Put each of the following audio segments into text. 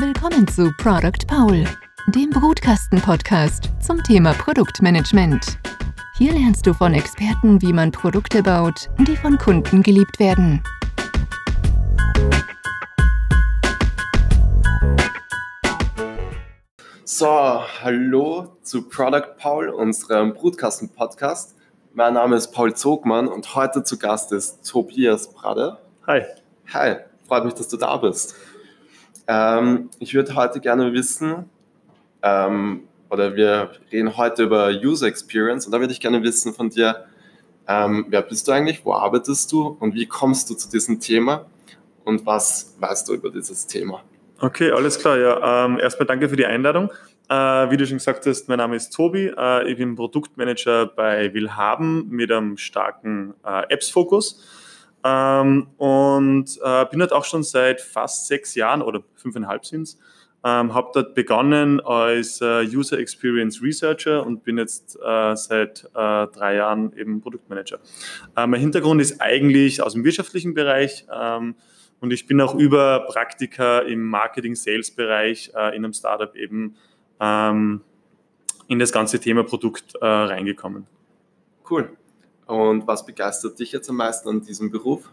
Willkommen zu Product Paul, dem Brutkasten-Podcast zum Thema Produktmanagement. Hier lernst du von Experten, wie man Produkte baut, die von Kunden geliebt werden. So, hallo zu Product Paul, unserem Brutkasten-Podcast. Mein Name ist Paul Zogmann und heute zu Gast ist Tobias Brade. Hi. Hi, freut mich, dass du da bist. Ähm, ich würde heute gerne wissen, ähm, oder wir reden heute über User Experience und da würde ich gerne wissen von dir, ähm, wer bist du eigentlich, wo arbeitest du und wie kommst du zu diesem Thema und was weißt du über dieses Thema? Okay, alles klar. Ja, ähm, erstmal danke für die Einladung. Äh, wie du schon gesagt hast, mein Name ist Tobi. Äh, ich bin Produktmanager bei Willhaben mit einem starken äh, Apps-Fokus. Ähm, und äh, bin dort auch schon seit fast sechs Jahren oder fünfeinhalb sind es. Ähm, habe dort begonnen als äh, User Experience Researcher und bin jetzt äh, seit äh, drei Jahren eben Produktmanager. Äh, mein Hintergrund ist eigentlich aus dem wirtschaftlichen Bereich ähm, und ich bin auch über Praktika im Marketing-Sales-Bereich äh, in einem Startup eben ähm, in das ganze Thema Produkt äh, reingekommen. Cool. Und was begeistert dich jetzt am meisten an diesem Beruf?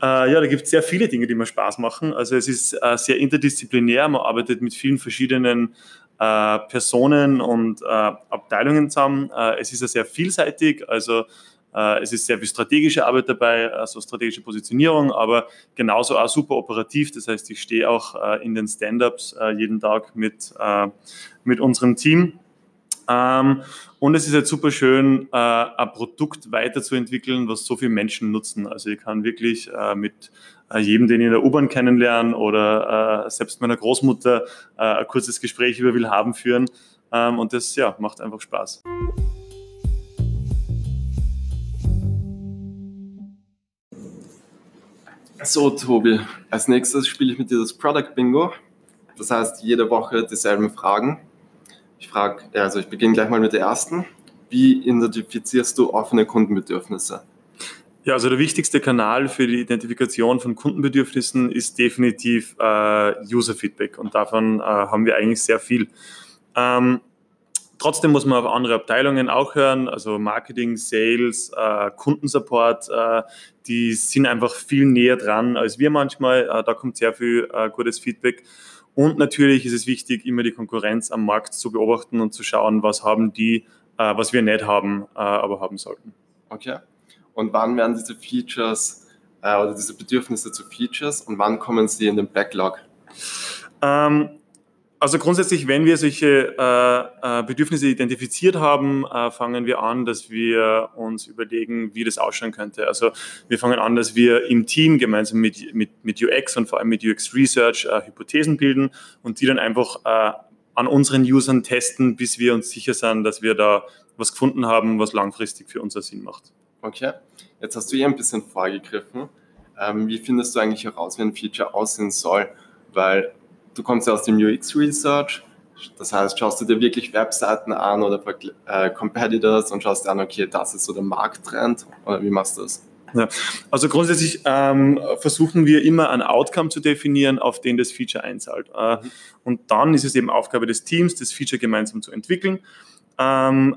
Äh, ja, da gibt es sehr viele Dinge, die mir Spaß machen. Also es ist äh, sehr interdisziplinär, man arbeitet mit vielen verschiedenen äh, Personen und äh, Abteilungen zusammen. Äh, es ist ja sehr vielseitig, also äh, es ist sehr viel strategische Arbeit dabei, also strategische Positionierung, aber genauso auch super operativ. Das heißt, ich stehe auch in den Stand-ups jeden Tag mit, mit unserem Team ähm, und es ist halt super schön, äh, ein Produkt weiterzuentwickeln, was so viele Menschen nutzen. Also ich kann wirklich äh, mit äh, jedem, den ich in der U-Bahn kennenlerne oder äh, selbst meiner Großmutter äh, ein kurzes Gespräch über Willhaben führen. Ähm, und das ja, macht einfach Spaß. So, Tobi, als nächstes spiele ich mit dir das Product Bingo. Das heißt, jede Woche dieselben Fragen. Ich frage, also ich beginne gleich mal mit der ersten. Wie identifizierst du offene Kundenbedürfnisse? Ja, also der wichtigste Kanal für die Identifikation von Kundenbedürfnissen ist definitiv äh, User-Feedback und davon äh, haben wir eigentlich sehr viel. Ähm, trotzdem muss man auf andere Abteilungen auch hören, also Marketing, Sales, äh, Kundensupport, äh, die sind einfach viel näher dran als wir manchmal. Äh, da kommt sehr viel äh, gutes Feedback. Und natürlich ist es wichtig, immer die Konkurrenz am Markt zu beobachten und zu schauen, was haben die, äh, was wir nicht haben, äh, aber haben sollten. Okay. Und wann werden diese Features äh, oder diese Bedürfnisse zu Features und wann kommen sie in den Backlog? Ähm, also grundsätzlich, wenn wir solche äh, äh, Bedürfnisse identifiziert haben, äh, fangen wir an, dass wir uns überlegen, wie das ausschauen könnte. Also wir fangen an, dass wir im Team gemeinsam mit, mit, mit UX und vor allem mit UX Research äh, Hypothesen bilden und die dann einfach äh, an unseren Usern testen, bis wir uns sicher sind, dass wir da was gefunden haben, was langfristig für uns Sinn macht. Okay, jetzt hast du hier ein bisschen vorgegriffen. Ähm, wie findest du eigentlich heraus, wie ein Feature aussehen soll? Weil du kommst ja aus dem UX Research, das heißt, schaust du dir wirklich Webseiten an oder äh, Competitors und schaust dir an, okay, das ist so der Markttrend oder wie machst du das? Ja, also grundsätzlich ähm, versuchen wir immer ein Outcome zu definieren, auf den das Feature einzahlt. Äh, mhm. Und dann ist es eben Aufgabe des Teams, das Feature gemeinsam zu entwickeln. Ähm,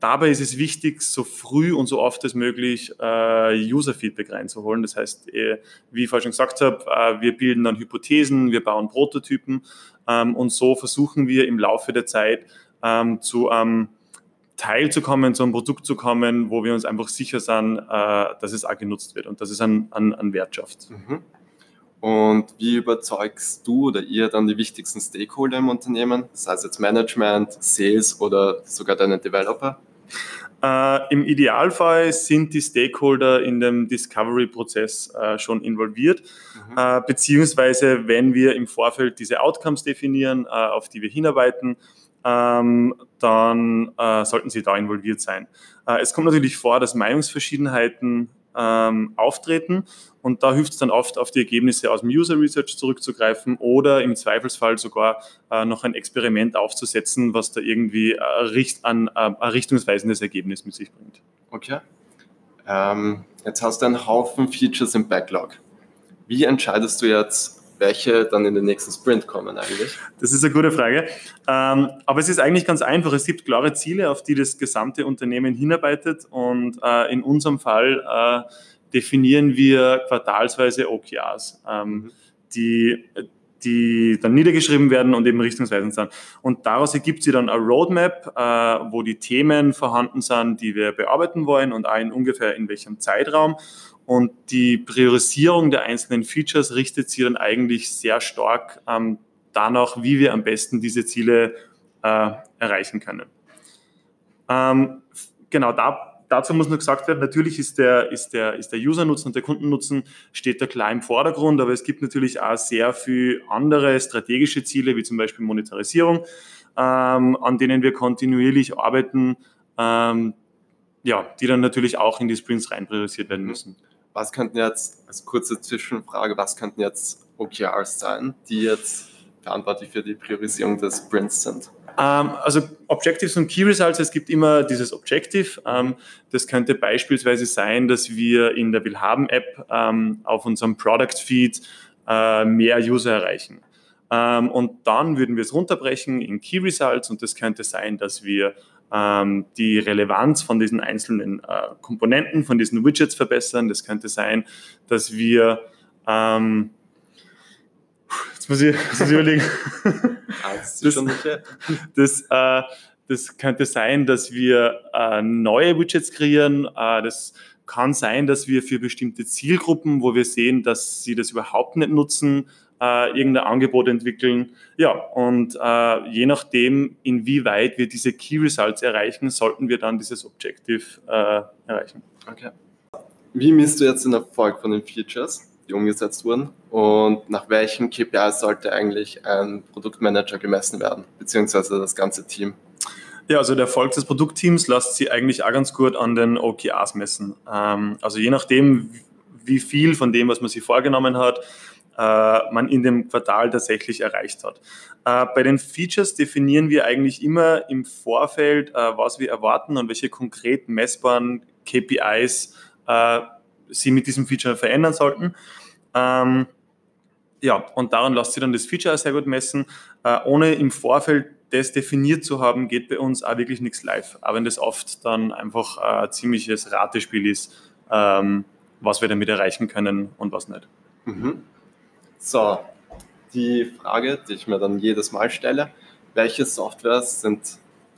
dabei ist es wichtig, so früh und so oft als möglich äh, User-Feedback reinzuholen. Das heißt, äh, wie ich vorhin schon gesagt habe, äh, wir bilden dann Hypothesen, wir bauen Prototypen ähm, und so versuchen wir im Laufe der Zeit ähm, zu einem Teil zu kommen, zu einem Produkt zu kommen, wo wir uns einfach sicher sind, äh, dass es auch genutzt wird und dass es einen, einen, einen Wert schafft. Mhm. Und wie überzeugst du oder ihr dann die wichtigsten Stakeholder im Unternehmen, sei es jetzt Management, Sales oder sogar deine Developer? Äh, Im Idealfall sind die Stakeholder in dem Discovery-Prozess äh, schon involviert, mhm. äh, beziehungsweise wenn wir im Vorfeld diese Outcomes definieren, äh, auf die wir hinarbeiten, ähm, dann äh, sollten sie da involviert sein. Äh, es kommt natürlich vor, dass Meinungsverschiedenheiten ähm, auftreten. Und da hilft es dann oft, auf die Ergebnisse aus dem User Research zurückzugreifen oder im Zweifelsfall sogar äh, noch ein Experiment aufzusetzen, was da irgendwie äh, richt an, äh, ein richtungsweisendes Ergebnis mit sich bringt. Okay. Ähm, jetzt hast du einen Haufen Features im Backlog. Wie entscheidest du jetzt, welche dann in den nächsten Sprint kommen eigentlich? Das ist eine gute Frage. Ähm, aber es ist eigentlich ganz einfach. Es gibt klare Ziele, auf die das gesamte Unternehmen hinarbeitet. Und äh, in unserem Fall äh, definieren wir quartalsweise OKRs, ähm, mhm. die die dann niedergeschrieben werden und eben richtungsweisend sind. Und daraus ergibt sich dann eine Roadmap, äh, wo die Themen vorhanden sind, die wir bearbeiten wollen und auch in ungefähr in welchem Zeitraum. Und die Priorisierung der einzelnen Features richtet sich dann eigentlich sehr stark ähm, danach, wie wir am besten diese Ziele äh, erreichen können. Ähm, genau, da dazu muss noch gesagt werden, natürlich ist der, ist der, ist der User-Nutzen und der Kundennutzen steht da klar im Vordergrund, aber es gibt natürlich auch sehr viele andere strategische Ziele, wie zum Beispiel Monetarisierung, ähm, an denen wir kontinuierlich arbeiten, ähm, ja, die dann natürlich auch in die Sprints rein priorisiert werden müssen. Was könnten jetzt, als kurze Zwischenfrage, was könnten jetzt OKRs sein, die jetzt verantwortlich für die Priorisierung des Sprints sind? Ähm, also Objectives und Key Results, es gibt immer dieses Objective. Ähm, das könnte beispielsweise sein, dass wir in der Willhaben-App ähm, auf unserem Product-Feed äh, mehr User erreichen. Und dann würden wir es runterbrechen in Key Results und das könnte sein, dass wir ähm, die Relevanz von diesen einzelnen äh, Komponenten, von diesen Widgets verbessern. Das könnte sein, dass wir ähm, Jetzt muss ich, muss ich überlegen. Ah, das, das, äh, das, könnte sein, dass wir äh, neue Widgets kreieren. Äh, das kann sein, dass wir für bestimmte Zielgruppen, wo wir sehen, dass sie das überhaupt nicht nutzen, äh, irgendein Angebot entwickeln. Ja, und äh, je nachdem, inwieweit wir diese Key Results erreichen, sollten wir dann dieses Objective äh, erreichen. Okay. Wie misst du jetzt den Erfolg von den Features? die umgesetzt wurden und nach welchen KPIs sollte eigentlich ein Produktmanager gemessen werden, beziehungsweise das ganze Team? Ja, also der Erfolg des Produktteams lässt sich eigentlich auch ganz gut an den OKRs messen. Ähm, also je nachdem, wie viel von dem, was man sich vorgenommen hat, man in dem Quartal tatsächlich erreicht hat. Äh, bei den Features definieren wir eigentlich immer im Vorfeld, äh, was wir erwarten und welche konkret messbaren KPIs sie mit diesem Feature verändern sollten. Ähm, ja, und daran lässt sich dann das Feature sehr gut messen. Äh, ohne im Vorfeld das definiert zu haben, geht bei uns auch wirklich nichts live. Aber wenn das oft dann einfach äh, ein ziemliches Ratespiel ist, ähm, was wir damit erreichen können und was nicht. Mhm. So, die Frage, die ich mir dann jedes Mal stelle, welche Softwares sind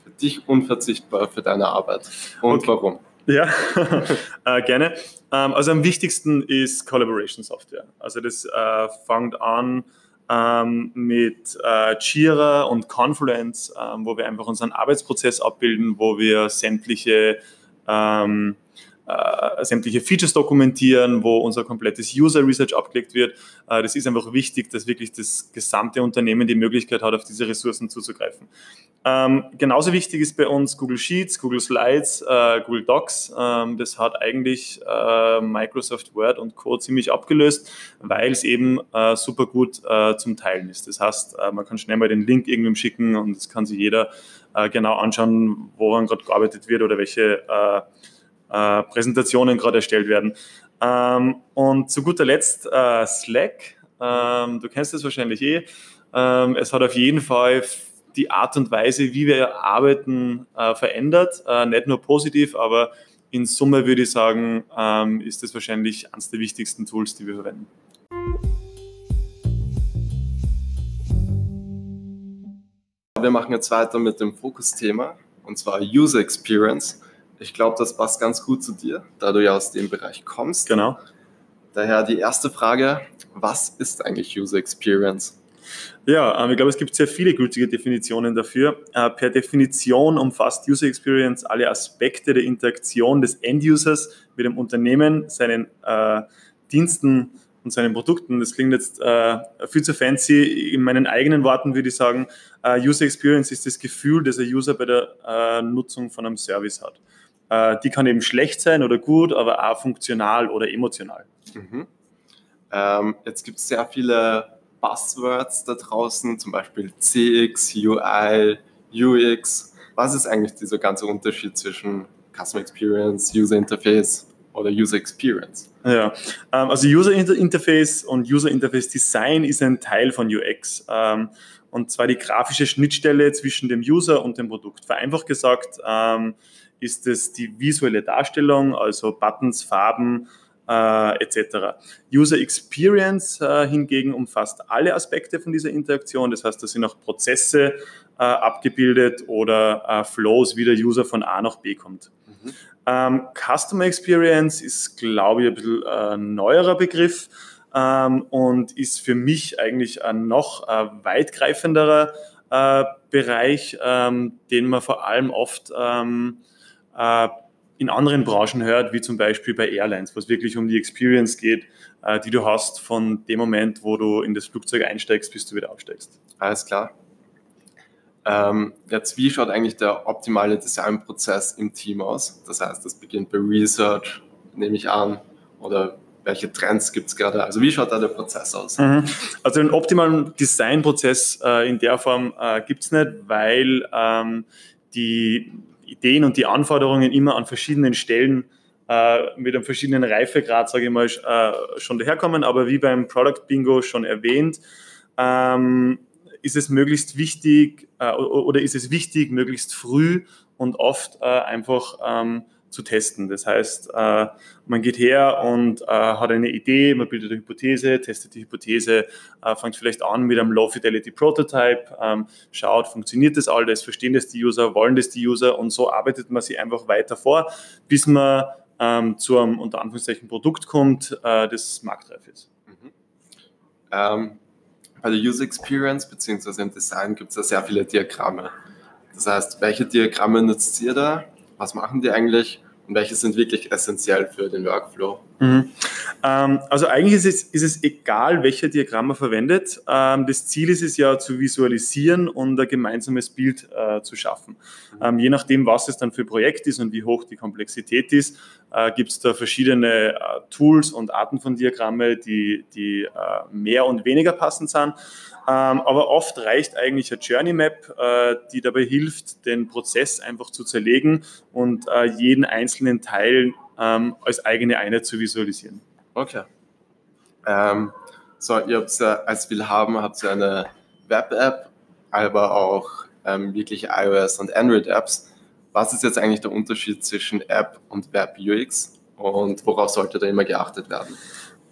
für dich unverzichtbar für deine Arbeit und okay. warum? Ja, äh, gerne. Ähm, also am wichtigsten ist Collaboration Software. Also das äh, fängt an ähm, mit äh, Jira und Confluence, ähm, wo wir einfach unseren Arbeitsprozess abbilden, wo wir sämtliche ähm, äh, sämtliche Features dokumentieren, wo unser komplettes User Research abgelegt wird. Äh, das ist einfach wichtig, dass wirklich das gesamte Unternehmen die Möglichkeit hat, auf diese Ressourcen zuzugreifen. Ähm, genauso wichtig ist bei uns Google Sheets, Google Slides, äh, Google Docs. Ähm, das hat eigentlich äh, Microsoft Word und Co. ziemlich abgelöst, weil es eben äh, super gut äh, zum Teilen ist. Das heißt, man kann schnell mal den Link irgendwem schicken und es kann sich jeder genau anschauen, woran gerade gearbeitet wird oder welche Präsentationen gerade erstellt werden. Ähm, und zu guter Letzt Slack. Ähm, du kennst das wahrscheinlich eh. Ähm, es hat auf jeden Fall die Art und Weise, wie wir arbeiten, äh, verändert. Äh, nicht nur positiv, aber in Summe würde ich sagen, ähm, ist das wahrscheinlich eines der wichtigsten Tools, die wir verwenden. Wir machen jetzt weiter mit dem Fokusthema und zwar User Experience. Ich glaube, das passt ganz gut zu dir, da du ja aus dem Bereich kommst. Genau. Daher die erste Frage, was ist eigentlich User Experience? Ja, ähm, ich glaube, es gibt sehr viele gültige Definitionen dafür. Äh, per Definition umfasst User Experience alle Aspekte der Interaktion des End-Users mit dem Unternehmen, seinen äh, Diensten und seinen Produkten. Das klingt jetzt äh, viel zu fancy. In meinen eigenen Worten würde ich sagen, äh, User Experience ist das Gefühl, das ein User bei der äh, Nutzung von einem Service hat. Äh, die kann eben schlecht sein oder gut, aber auch funktional oder emotional. Mhm. Ähm, jetzt gibt es sehr viele Buzzwords da draußen, zum Beispiel CX, UI, UX. Was ist eigentlich dieser ganze Unterschied zwischen Customer Experience, User Interface? oder User Experience? Ja, ähm, also User Interface und User Interface Design ist ein Teil von UX. Ähm, und zwar die grafische Schnittstelle zwischen dem User und dem Produkt. Vereinfacht gesagt ähm, ist es die visuelle Darstellung, also Buttons, Farben äh, etc. User Experience äh, hingegen umfasst alle Aspekte von dieser Interaktion. Das heißt, da sind auch Prozesse äh, abgebildet oder äh, Flows, wie der User von A nach B kommt. Mhm. Ähm, Customer Experience ist, glaube ich, ein bisschen äh, neuerer Begriff ähm, und ist für mich eigentlich ein noch äh, weitgreifenderer Bereich, ähm, den man vor allem oft ähm, äh, in anderen Branchen hört, wie zum Beispiel bei Airlines, wo es wirklich um die Experience geht, äh, die du hast von dem Moment, wo du in das Flugzeug einsteigst, bis du wieder aufsteigst. Alles klar. Ähm, jetzt, wie schaut eigentlich der optimale Designprozess im Team aus? Das heißt, das beginnt bei Research, nehme ich an, oder welche Trends gibt es gerade? Also wie schaut da der Prozess aus? Mhm. Also einen optimalen Designprozess äh, in der Form äh, gibt es nicht, weil ähm, die Ideen und die Anforderungen immer an verschiedenen Stellen äh, mit einem verschiedenen Reifegrad, sage ich mal, äh, schon daherkommen. Aber wie beim Product Bingo schon erwähnt, ähm, ist es möglichst wichtig äh, oder ist es wichtig, möglichst früh und oft äh, einfach ähm, zu testen. Das heißt, äh, man geht her und äh, hat eine Idee, man bildet eine Hypothese, testet die Hypothese, äh, fängt vielleicht an mit einem Low-Fidelity-Prototype, ähm, schaut, funktioniert das alles, verstehen das die User, wollen das die User und so arbeitet man sich einfach weiter vor, bis man ähm, zu einem unter Anführungszeichen Produkt kommt, das marktreif ist. Mhm. Ähm, bei der User Experience bzw. im Design gibt es ja sehr viele Diagramme. Das heißt, welche Diagramme nutzt ihr da? Was machen die eigentlich? Und welche sind wirklich essentiell für den Workflow? Mhm. Ähm, also eigentlich ist es, ist es egal, welche Diagramm man verwendet. Ähm, das Ziel ist es ja zu visualisieren und ein gemeinsames Bild äh, zu schaffen. Ähm, je nachdem, was es dann für ein Projekt ist und wie hoch die Komplexität ist, äh, gibt es da verschiedene äh, Tools und Arten von Diagramme, die, die äh, mehr und weniger passend sind. Ähm, aber oft reicht eigentlich eine Journey Map, äh, die dabei hilft, den Prozess einfach zu zerlegen und äh, jeden einzelnen Teil ähm, als eigene Einheit zu visualisieren. Okay. Ähm, so, ihr habt ja, als Willhaben habt ihr eine Web-App, aber auch ähm, wirkliche iOS- und Android-Apps. Was ist jetzt eigentlich der Unterschied zwischen App und Web-UX und worauf sollte da immer geachtet werden?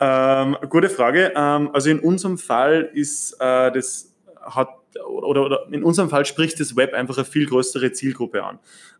Ähm, gute Frage. Ähm, also in unserem Fall ist äh, das hat oder, oder, in unserem Fall spricht das Web einfach eine viel größere Zielgruppe an.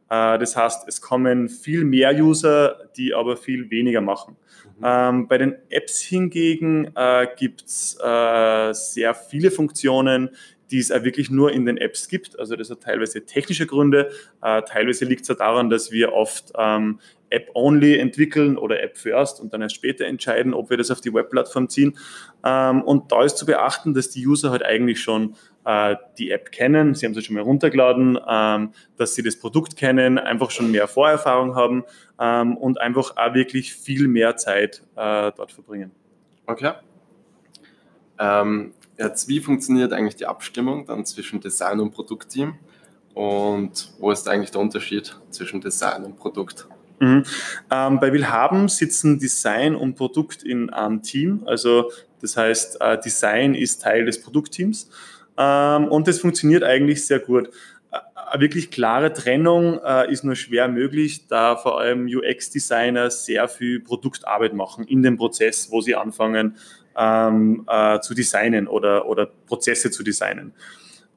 Äh, das heißt, es kommen viel mehr User, die aber viel weniger machen. Mhm. Ähm, bei den Apps hingegen äh, gibt es äh, sehr viele Funktionen, die es auch wirklich nur in den Apps gibt. Also das hat teilweise technische Gründe. Äh, teilweise liegt es ja daran, dass wir oft ähm, App-only entwickeln oder App-first und dann erst später entscheiden, ob wir das auf die Webplattform ziehen. Ähm, und da ist zu beachten, dass die User halt eigentlich schon äh, die App kennen, sie haben sie schon mal runtergeladen, ähm, dass sie das Produkt kennen, einfach schon mehr Vorerfahrung haben ähm, und einfach auch wirklich viel mehr Zeit äh, dort verbringen. Okay. Ähm, jetzt, wie funktioniert eigentlich die Abstimmung dann zwischen Design und Produktteam? Und wo ist eigentlich der Unterschied zwischen Design und Produkt? Mhm. Ähm, bei Willhaben sitzen Design und Produkt in einem Team. Also das heißt, äh, Design ist Teil des Produktteams ähm, und das funktioniert eigentlich sehr gut. Eine wirklich klare Trennung äh, ist nur schwer möglich, da vor allem UX-Designer sehr viel Produktarbeit machen in dem Prozess, wo sie anfangen ähm, äh, zu designen oder, oder Prozesse zu designen.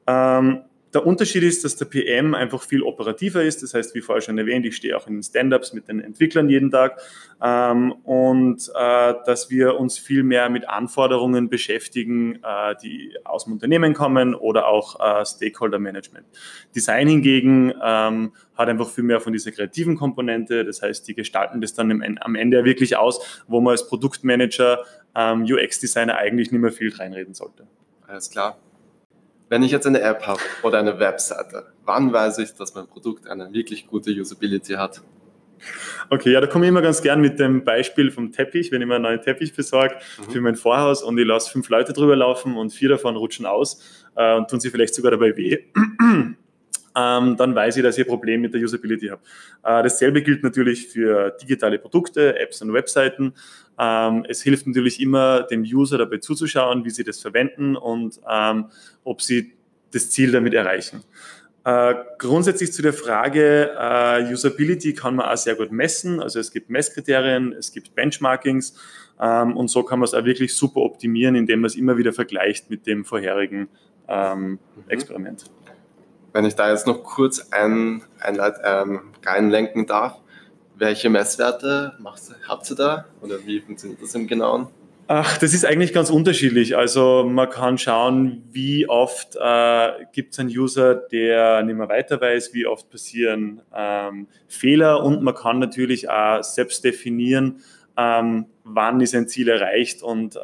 Ähm, der Unterschied ist, dass der PM einfach viel operativer ist. Das heißt, wie vorher schon erwähnt, ich stehe auch in den Stand-ups mit den Entwicklern jeden Tag ähm, und äh, dass wir uns viel mehr mit Anforderungen beschäftigen, äh, die aus dem Unternehmen kommen oder auch äh, Stakeholder-Management. Design hingegen ähm, hat einfach viel mehr von dieser kreativen Komponente. Das heißt, die gestalten das dann am Ende wirklich aus, wo man als Produktmanager, ähm, UX-Designer eigentlich nicht mehr viel reinreden sollte. Alles klar. Wenn ich jetzt eine App habe oder eine Webseite, wann weiß ich, dass mein Produkt eine wirklich gute Usability hat? Okay, ja, da komme ich immer ganz gern mit dem Beispiel vom Teppich, wenn ich mir einen neuen Teppich besorge mhm. für mein Vorhaus und ich lasse fünf Leute drüber laufen und vier davon rutschen aus äh, und tun sie vielleicht sogar dabei weh. Ähm, dann weiß ich, dass ich ein Problem mit der Usability habe. Äh, dasselbe gilt natürlich für digitale Produkte, Apps und Webseiten. Ähm, es hilft natürlich immer, dem User dabei zuzuschauen, wie sie das verwenden und ähm, ob sie das Ziel damit erreichen. Äh, grundsätzlich zu der Frage, äh, Usability kann man auch sehr gut messen. Also es gibt Messkriterien, es gibt Benchmarkings ähm, und so kann man es auch wirklich super optimieren, indem man es immer wieder vergleicht mit dem vorherigen ähm, mhm. Wenn ich da jetzt noch kurz ein, einleit, ähm, reinlenken darf, welche Messwerte macht, habt ihr da oder wie funktioniert das im Genauen? Ach, das ist eigentlich ganz unterschiedlich. Also man kann schauen, wie oft äh, gibt es einen User, der nicht mehr weiter weiß, wie oft passieren ähm, Fehler und man kann natürlich auch selbst definieren, ähm, wann ist ein Ziel erreicht und äh,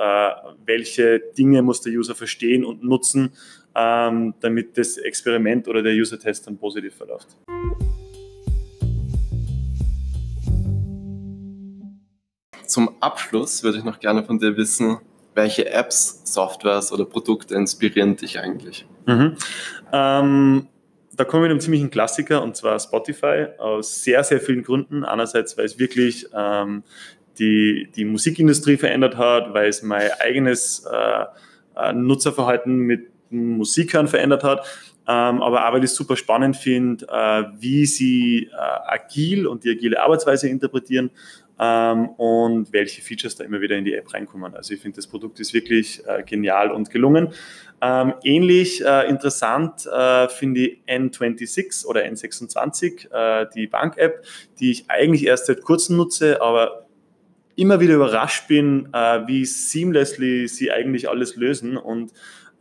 welche Dinge muss der User verstehen und nutzen, ähm, damit das Experiment oder der User-Test dann positiv verläuft. Zum Abschluss würde ich noch gerne von dir wissen, welche Apps, Softwares oder Produkte inspirieren dich eigentlich? Mhm. Ähm, da kommen wir einem ziemlichen Klassiker und zwar Spotify aus sehr, sehr vielen Gründen. Einerseits, weil es wirklich ähm, die, die Musikindustrie verändert hat, weil es mein eigenes äh, äh Nutzerverhalten mit Musikern verändert hat. Ähm, aber auch, weil ich es super spannend finde, äh, wie sie äh, agil und die agile Arbeitsweise interpretieren ähm, und welche Features da immer wieder in die App reinkommen. Also ich finde, das Produkt ist wirklich äh, genial und gelungen. Ähm, ähnlich äh, interessant äh, finde ich N26 oder N26, äh, die Bank-App, die ich eigentlich erst seit kurzem nutze, aber immer wieder überrascht bin, wie seamlessly sie eigentlich alles lösen und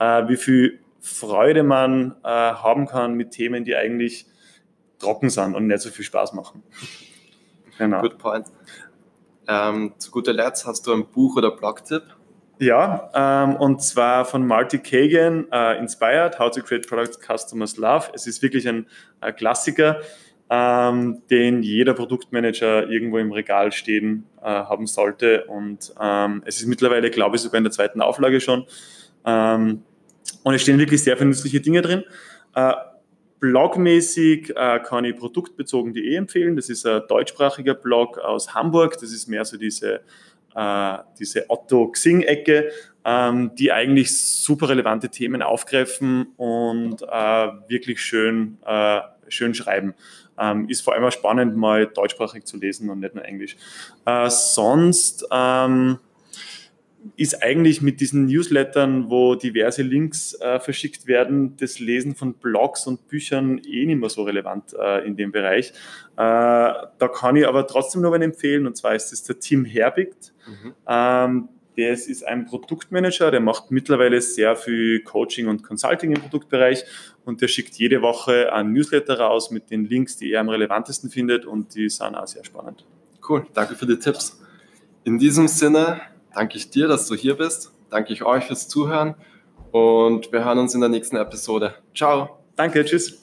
äh, wie viel Freude man äh, haben kann mit Themen, die eigentlich trocken sind und nicht so viel Spaß machen. Genau. Good point. Ähm, zu guter Letzt hast du ein Buch oder Blogtipp? Ja, ähm, und zwar von Marty Kagan, äh, Inspired, How to Create Products Customers Love. Es ist wirklich ein äh, Klassiker, ähm, den jeder Produktmanager irgendwo im Regal stehen äh, haben sollte. Und ähm, es ist mittlerweile, glaube ich, sogar in der zweiten Auflage schon. Ähm, und es stehen wirklich sehr viele nützliche Dinge drin. Äh, blogmäßig äh, kann ich produktbezogen.de empfehlen. Das ist ein deutschsprachiger Blog aus Hamburg. Das ist mehr so diese, äh, diese Otto-Xing-Ecke, ähm, die eigentlich super relevante Themen aufgreifen und wirklich schön, schön schreiben. Ähm, ist vor allem auch spannend, mal deutschsprachig zu lesen und nicht nur Englisch. Sonst ähm, ist eigentlich mit diesen Newslettern, wo diverse Links äh, verschickt werden, das Lesen von Blogs und Büchern eh nicht mehr so relevant äh, in dem Bereich. Äh, da kann ich aber trotzdem noch einen empfehlen, und zwar ist es der Tim Herbigt. Mhm. Ähm, der ist ein Produktmanager, der macht mittlerweile sehr viel Coaching und Consulting im Produktbereich und der schickt jede Woche ein Newsletter raus mit den Links, die er am relevantesten findet und die sind auch sehr spannend. Cool, danke für die Tipps. In diesem Sinne danke ich dir, dass du hier bist. Danke ich euch fürs Zuhören und wir hören uns in der nächsten Episode. Ciao. Danke, tschüss.